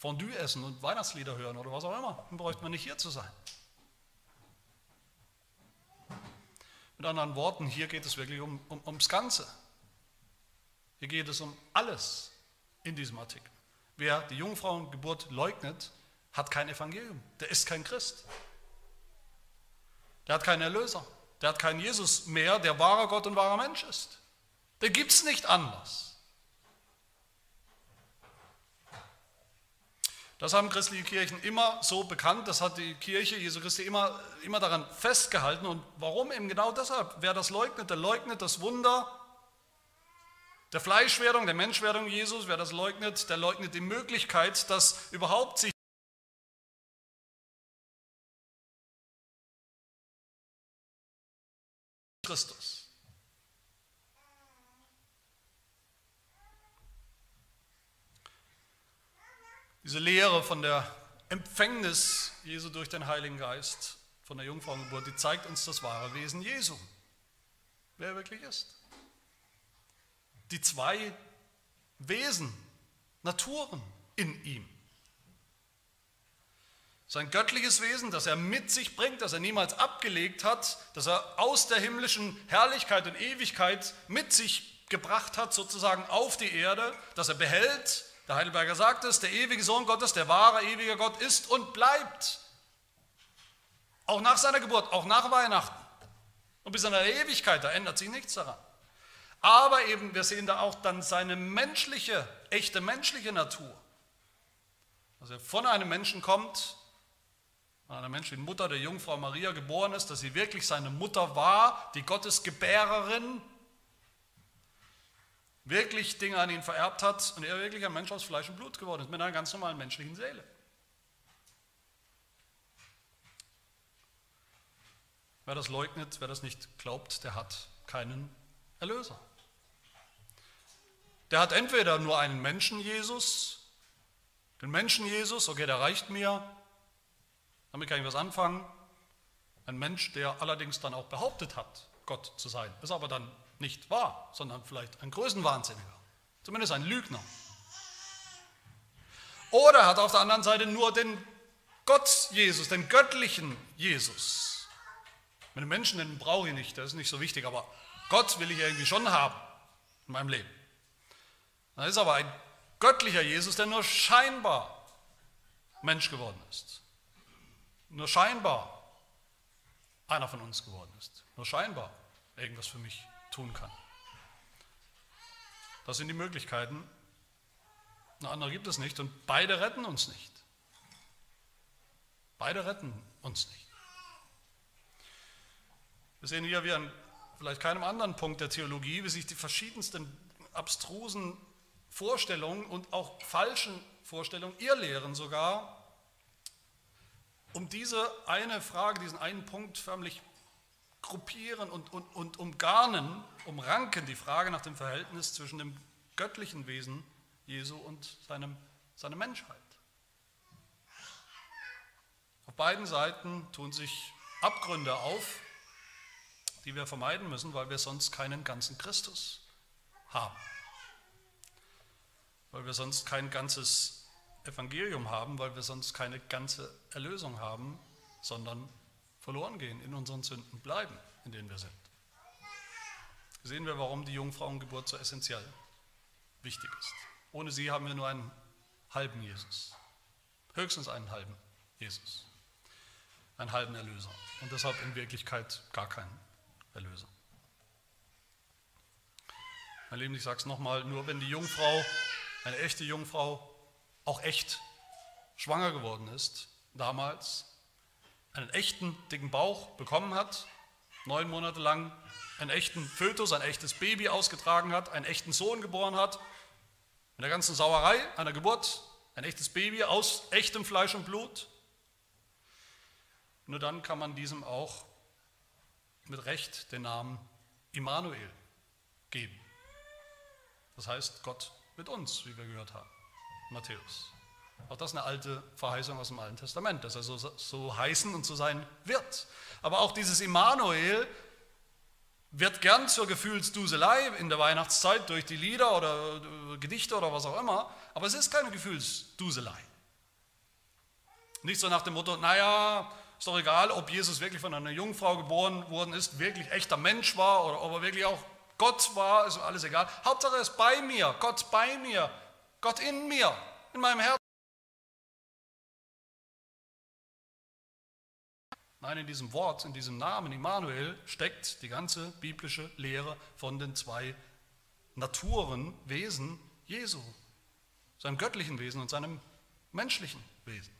Fondue essen und Weihnachtslieder hören oder was auch immer. Dann bräuchte man nicht hier zu sein. Mit anderen Worten, hier geht es wirklich um, um, ums Ganze. Hier geht es um alles in diesem Artikel. Wer die Jungfrauengeburt leugnet, hat kein Evangelium. Der ist kein Christ. Der hat keinen Erlöser. Der hat keinen Jesus mehr, der wahrer Gott und wahrer Mensch ist. Der gibt es nicht anders. Das haben christliche Kirchen immer so bekannt, das hat die Kirche Jesu Christi immer, immer daran festgehalten. Und warum? Eben genau deshalb. Wer das leugnet, der leugnet das Wunder der Fleischwerdung, der Menschwerdung Jesus. Wer das leugnet, der leugnet die Möglichkeit, dass überhaupt sich Christus. Diese Lehre von der Empfängnis Jesu durch den Heiligen Geist, von der Jungfrauengeburt, die zeigt uns das wahre Wesen Jesu, wer er wirklich ist. Die zwei Wesen, Naturen in ihm. Sein göttliches Wesen, das er mit sich bringt, das er niemals abgelegt hat, das er aus der himmlischen Herrlichkeit und Ewigkeit mit sich gebracht hat, sozusagen auf die Erde, das er behält der Heidelberger sagt es, der ewige Sohn Gottes, der wahre ewige Gott ist und bleibt. Auch nach seiner Geburt, auch nach Weihnachten. Und bis in der Ewigkeit, da ändert sich nichts daran. Aber eben, wir sehen da auch dann seine menschliche, echte menschliche Natur. Dass er von einem Menschen kommt, von einer menschlichen Mutter, der Jungfrau Maria geboren ist, dass sie wirklich seine Mutter war, die Gottesgebärerin, wirklich Dinge an ihn vererbt hat und er wirklich ein Mensch aus Fleisch und Blut geworden ist, mit einer ganz normalen menschlichen Seele. Wer das leugnet, wer das nicht glaubt, der hat keinen Erlöser. Der hat entweder nur einen Menschen Jesus, den Menschen Jesus, okay, der reicht mir, damit kann ich was anfangen. Ein Mensch, der allerdings dann auch behauptet hat, Gott zu sein, ist aber dann nicht wahr, sondern vielleicht ein Größenwahnsinniger, zumindest ein Lügner. Oder hat auf der anderen Seite nur den Gott Jesus, den göttlichen Jesus. Mit dem Menschen, den brauche ich nicht, das ist nicht so wichtig, aber Gott will ich irgendwie schon haben in meinem Leben. Dann ist aber ein göttlicher Jesus, der nur scheinbar Mensch geworden ist. Nur scheinbar einer von uns geworden ist. Nur scheinbar irgendwas für mich tun kann. Das sind die Möglichkeiten. Eine andere gibt es nicht und beide retten uns nicht. Beide retten uns nicht. Wir sehen hier wie an vielleicht keinem anderen Punkt der Theologie, wie sich die verschiedensten abstrusen Vorstellungen und auch falschen Vorstellungen, Irrlehren sogar, um diese eine Frage, diesen einen Punkt förmlich gruppieren und, und, und umgarnen, umranken die Frage nach dem Verhältnis zwischen dem göttlichen Wesen Jesu und seinem, seiner Menschheit. Auf beiden Seiten tun sich Abgründe auf, die wir vermeiden müssen, weil wir sonst keinen ganzen Christus haben. Weil wir sonst kein ganzes Evangelium haben, weil wir sonst keine ganze Erlösung haben, sondern verloren gehen, in unseren Sünden bleiben, in denen wir sind. Sehen wir, warum die Jungfrauengeburt so essentiell wichtig ist. Ohne sie haben wir nur einen halben Jesus. Höchstens einen halben Jesus. Einen halben Erlöser. Und deshalb in Wirklichkeit gar keinen Erlöser. Mein Lieben, ich sage es nochmal, nur wenn die Jungfrau, eine echte Jungfrau, auch echt schwanger geworden ist, damals, einen echten dicken Bauch bekommen hat, neun Monate lang einen echten Fötus, ein echtes Baby ausgetragen hat, einen echten Sohn geboren hat, mit der ganzen Sauerei einer Geburt, ein echtes Baby aus echtem Fleisch und Blut. Nur dann kann man diesem auch mit Recht den Namen Immanuel geben. Das heißt Gott mit uns, wie wir gehört haben. Matthäus. Auch das ist eine alte Verheißung aus dem Alten Testament, dass er so, so heißen und so sein wird. Aber auch dieses Immanuel wird gern zur Gefühlsduselei in der Weihnachtszeit durch die Lieder oder äh, Gedichte oder was auch immer, aber es ist keine Gefühlsduselei. Nicht so nach dem Motto, naja, ist doch egal, ob Jesus wirklich von einer Jungfrau geboren worden ist, wirklich echter Mensch war oder ob er wirklich auch Gott war, ist alles egal. Hauptsache er ist bei mir, Gott bei mir, Gott in mir, in meinem Herzen. Nein, in diesem Wort, in diesem Namen Immanuel steckt die ganze biblische Lehre von den zwei Naturen, Wesen Jesu, seinem göttlichen Wesen und seinem menschlichen Wesen.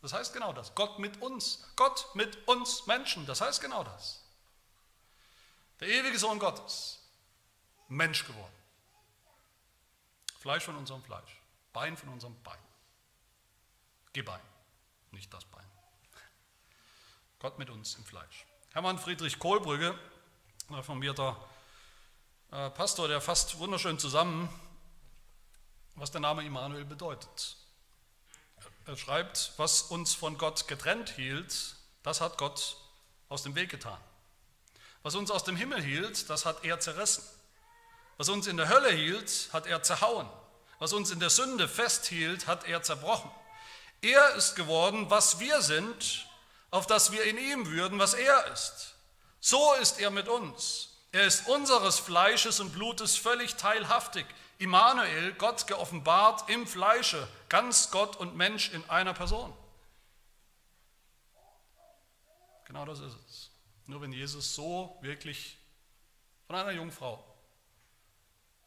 Das heißt genau das. Gott mit uns. Gott mit uns Menschen. Das heißt genau das. Der ewige Sohn Gottes. Mensch geworden. Fleisch von unserem Fleisch. Bein von unserem Bein. Gebein. Nicht das Bein. Gott mit uns im Fleisch. Hermann Friedrich Kohlbrügge, reformierter äh, Pastor, der fasst wunderschön zusammen, was der Name Immanuel bedeutet. Er schreibt, was uns von Gott getrennt hielt, das hat Gott aus dem Weg getan. Was uns aus dem Himmel hielt, das hat er zerrissen. Was uns in der Hölle hielt, hat er zerhauen. Was uns in der Sünde festhielt, hat er zerbrochen. Er ist geworden, was wir sind, auf dass wir in ihm würden, was er ist. So ist er mit uns. Er ist unseres Fleisches und Blutes völlig teilhaftig. Immanuel, Gott geoffenbart im Fleische, ganz Gott und Mensch in einer Person. Genau das ist es. Nur wenn Jesus so wirklich von einer Jungfrau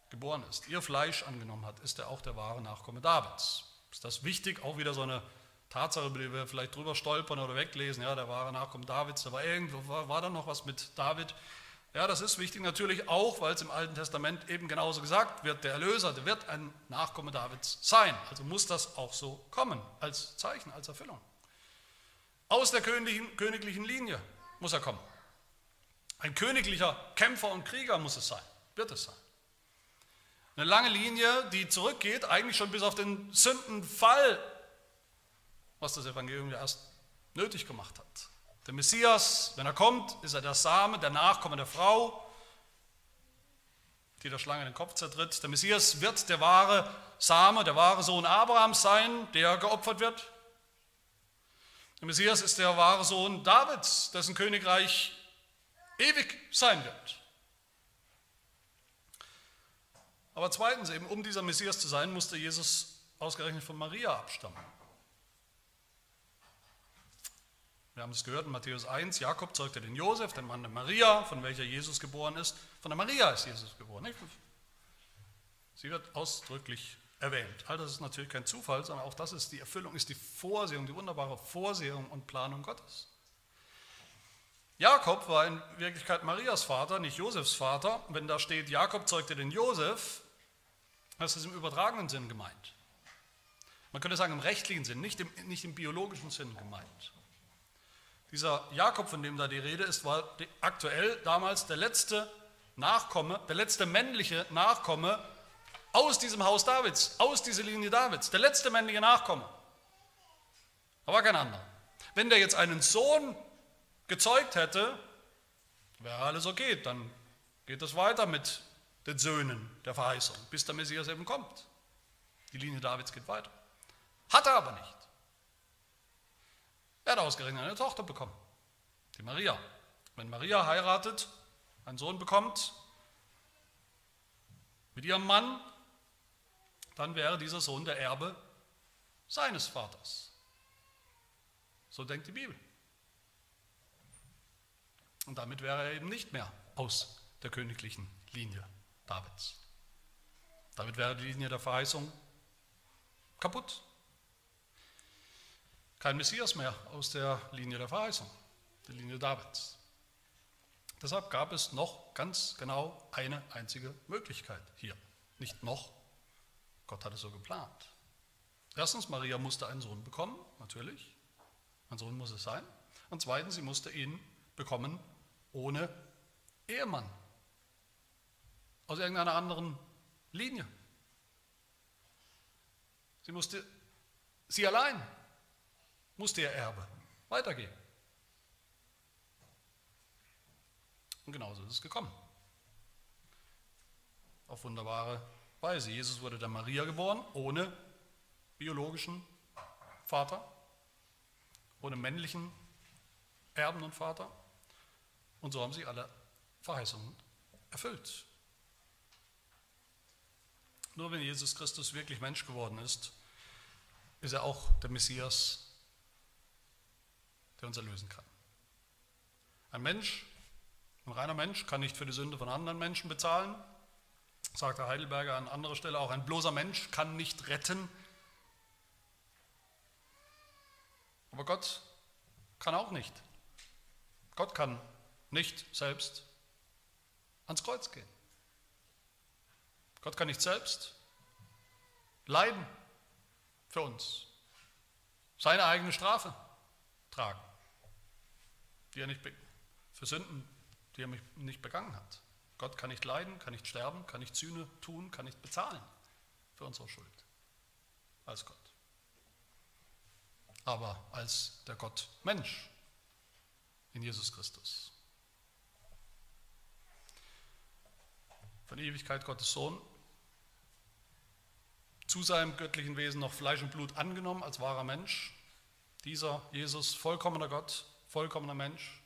geboren ist, ihr Fleisch angenommen hat, ist er auch der wahre Nachkomme Davids. Ist das wichtig? Auch wieder so eine Tatsache, über die wir vielleicht drüber stolpern oder weglesen, ja, der wahre Nachkommen Davids, da war irgendwo, war, war da noch was mit David. Ja, das ist wichtig natürlich auch, weil es im Alten Testament eben genauso gesagt wird, der Erlöser, der wird ein Nachkomme Davids sein. Also muss das auch so kommen, als Zeichen, als Erfüllung. Aus der königlichen, königlichen Linie muss er kommen. Ein königlicher Kämpfer und Krieger muss es sein, wird es sein. Eine lange Linie, die zurückgeht, eigentlich schon bis auf den Sündenfall was das Evangelium ja erst nötig gemacht hat. Der Messias, wenn er kommt, ist er der Same, der Nachkomme der Frau, die der Schlange den Kopf zertritt. Der Messias wird der wahre Same, der wahre Sohn Abrahams sein, der geopfert wird. Der Messias ist der wahre Sohn Davids, dessen Königreich ewig sein wird. Aber zweitens, eben um dieser Messias zu sein, musste Jesus ausgerechnet von Maria abstammen. Wir haben es gehört in Matthäus 1, Jakob zeugte den Josef, den Mann der Maria, von welcher Jesus geboren ist. Von der Maria ist Jesus geboren. Sie wird ausdrücklich erwähnt. All das ist natürlich kein Zufall, sondern auch das ist die Erfüllung, ist die Vorsehung, die wunderbare Vorsehung und Planung Gottes. Jakob war in Wirklichkeit Marias Vater, nicht Josefs Vater. Wenn da steht, Jakob zeugte den Josef, das ist im übertragenen Sinn gemeint. Man könnte sagen im rechtlichen Sinn, nicht im, nicht im biologischen Sinn gemeint. Dieser Jakob, von dem da die Rede ist, war aktuell damals der letzte Nachkomme, der letzte männliche Nachkomme aus diesem Haus Davids, aus dieser Linie Davids, der letzte männliche Nachkomme. War kein anderer. Wenn der jetzt einen Sohn gezeugt hätte, wäre alles okay, dann geht es weiter mit den Söhnen der Verheißung, bis der Messias eben kommt. Die Linie Davids geht weiter. Hat er aber nicht. Er hat ausgerechnet eine Tochter bekommen, die Maria. Wenn Maria heiratet, einen Sohn bekommt mit ihrem Mann, dann wäre dieser Sohn der Erbe seines Vaters. So denkt die Bibel. Und damit wäre er eben nicht mehr aus der königlichen Linie Davids. Damit wäre die Linie der Verheißung kaputt kein Messias mehr aus der Linie der Verheißung, der Linie Davids. Deshalb gab es noch ganz genau eine einzige Möglichkeit hier. Nicht noch, Gott hat es so geplant. Erstens, Maria musste einen Sohn bekommen, natürlich. Ein Sohn muss es sein. Und zweitens, sie musste ihn bekommen ohne Ehemann. Aus irgendeiner anderen Linie. Sie musste Sie allein musste ihr Erbe weitergeben. Und genauso ist es gekommen. Auf wunderbare Weise. Jesus wurde der Maria geboren, ohne biologischen Vater, ohne männlichen Erben und Vater. Und so haben sie alle Verheißungen erfüllt. Nur wenn Jesus Christus wirklich Mensch geworden ist, ist er auch der Messias, der uns erlösen kann. Ein Mensch, ein reiner Mensch, kann nicht für die Sünde von anderen Menschen bezahlen, sagt der Heidelberger an anderer Stelle auch. Ein bloßer Mensch kann nicht retten. Aber Gott kann auch nicht. Gott kann nicht selbst ans Kreuz gehen. Gott kann nicht selbst leiden für uns, seine eigene Strafe tragen, die er nicht für Sünden, die er nicht begangen hat. Gott kann nicht leiden, kann nicht sterben, kann nicht Sühne tun, kann nicht bezahlen für unsere Schuld als Gott. Aber als der Gott Mensch in Jesus Christus. Von Ewigkeit Gottes Sohn, zu seinem göttlichen Wesen noch Fleisch und Blut angenommen als wahrer Mensch. Dieser Jesus, vollkommener Gott, vollkommener Mensch,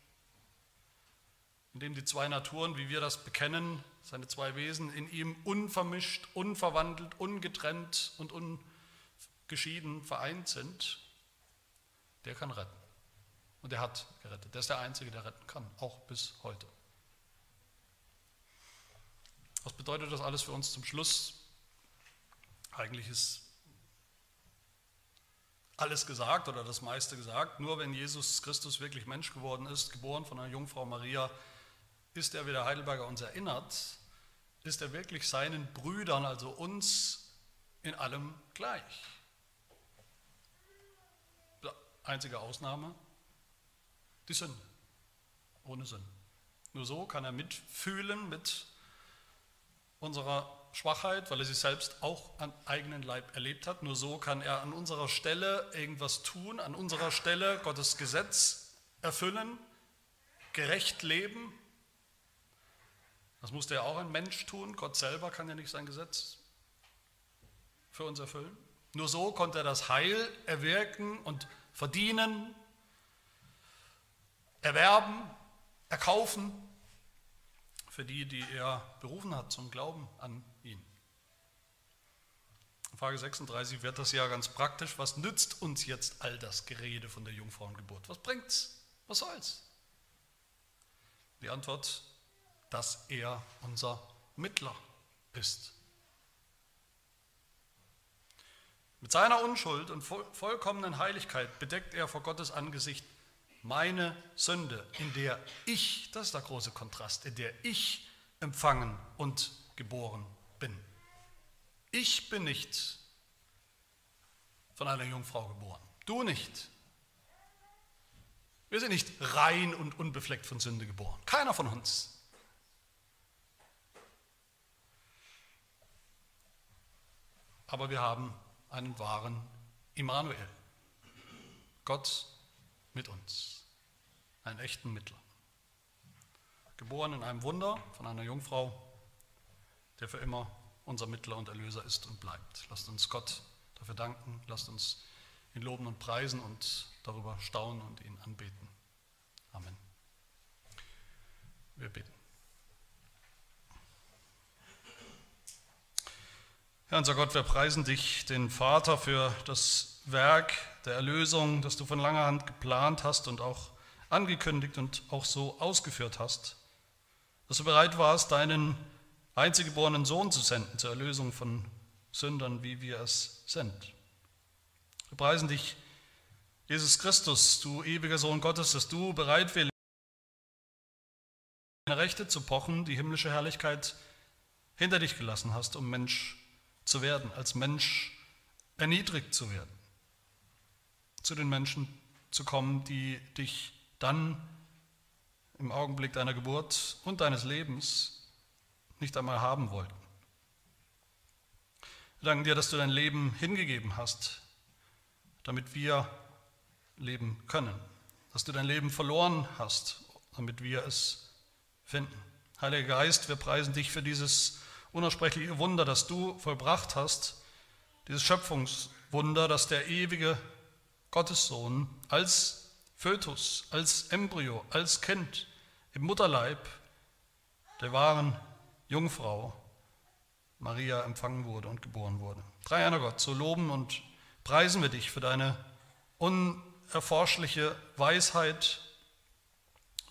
in dem die zwei Naturen, wie wir das bekennen, seine zwei Wesen, in ihm unvermischt, unverwandelt, ungetrennt und ungeschieden vereint sind, der kann retten. Und er hat gerettet. Der ist der Einzige, der retten kann, auch bis heute. Was bedeutet das alles für uns zum Schluss? Eigentlich ist alles gesagt oder das meiste gesagt. Nur wenn Jesus Christus wirklich Mensch geworden ist, geboren von einer Jungfrau Maria, ist er, wie der Heidelberger uns erinnert, ist er wirklich seinen Brüdern, also uns, in allem gleich. Einzige Ausnahme, die Sünde. Ohne Sünde. Nur so kann er mitfühlen mit unserer Schwachheit, weil er sie selbst auch an eigenen Leib erlebt hat. Nur so kann er an unserer Stelle irgendwas tun, an unserer Stelle Gottes Gesetz erfüllen, gerecht leben, das musste ja auch ein Mensch tun. Gott selber kann ja nicht sein Gesetz für uns erfüllen. Nur so konnte er das Heil erwirken und verdienen, erwerben, erkaufen für die, die er berufen hat zum Glauben an ihn. Frage 36 wird das ja ganz praktisch. Was nützt uns jetzt all das Gerede von der Jungfrauengeburt? Was bringt's? Was soll's? Die Antwort dass er unser Mittler ist. Mit seiner Unschuld und vollkommenen Heiligkeit bedeckt er vor Gottes Angesicht meine Sünde, in der ich, das ist der große Kontrast, in der ich empfangen und geboren bin. Ich bin nicht von einer Jungfrau geboren, du nicht. Wir sind nicht rein und unbefleckt von Sünde geboren, keiner von uns. aber wir haben einen wahren Immanuel, Gott mit uns, einen echten Mittler. Geboren in einem Wunder von einer Jungfrau, der für immer unser Mittler und Erlöser ist und bleibt. Lasst uns Gott dafür danken, lasst uns ihn loben und preisen und darüber staunen und ihn anbeten. Amen. Wir beten. Herr unser Gott, wir preisen dich, den Vater, für das Werk der Erlösung, das du von langer Hand geplant hast und auch angekündigt und auch so ausgeführt hast, dass du bereit warst, deinen einziggeborenen Sohn zu senden zur Erlösung von Sündern, wie wir es sind. Wir preisen dich, Jesus Christus, du ewiger Sohn Gottes, dass du bereitwillig deine Rechte zu pochen, die himmlische Herrlichkeit hinter dich gelassen hast, um Mensch zu werden, als Mensch erniedrigt zu werden, zu den Menschen zu kommen, die dich dann im Augenblick deiner Geburt und deines Lebens nicht einmal haben wollten. Wir danken dir, dass du dein Leben hingegeben hast, damit wir leben können. Dass du dein Leben verloren hast, damit wir es finden. Heiliger Geist, wir preisen dich für dieses unaussprechliche Wunder, das du vollbracht hast, dieses Schöpfungswunder, dass der ewige Gottessohn als Fötus, als Embryo, als Kind im Mutterleib der wahren Jungfrau Maria empfangen wurde und geboren wurde. Dreieiner Gott, so loben und preisen wir dich für deine unerforschliche Weisheit,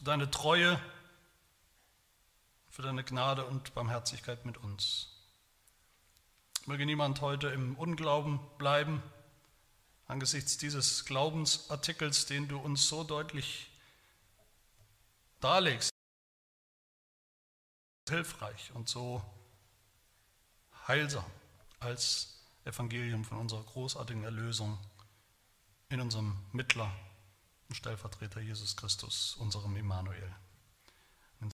deine Treue, für deine Gnade und Barmherzigkeit mit uns. Möge niemand heute im Unglauben bleiben, angesichts dieses Glaubensartikels, den du uns so deutlich darlegst, hilfreich und so heilsam als Evangelium von unserer großartigen Erlösung in unserem Mittler und Stellvertreter Jesus Christus, unserem Immanuel.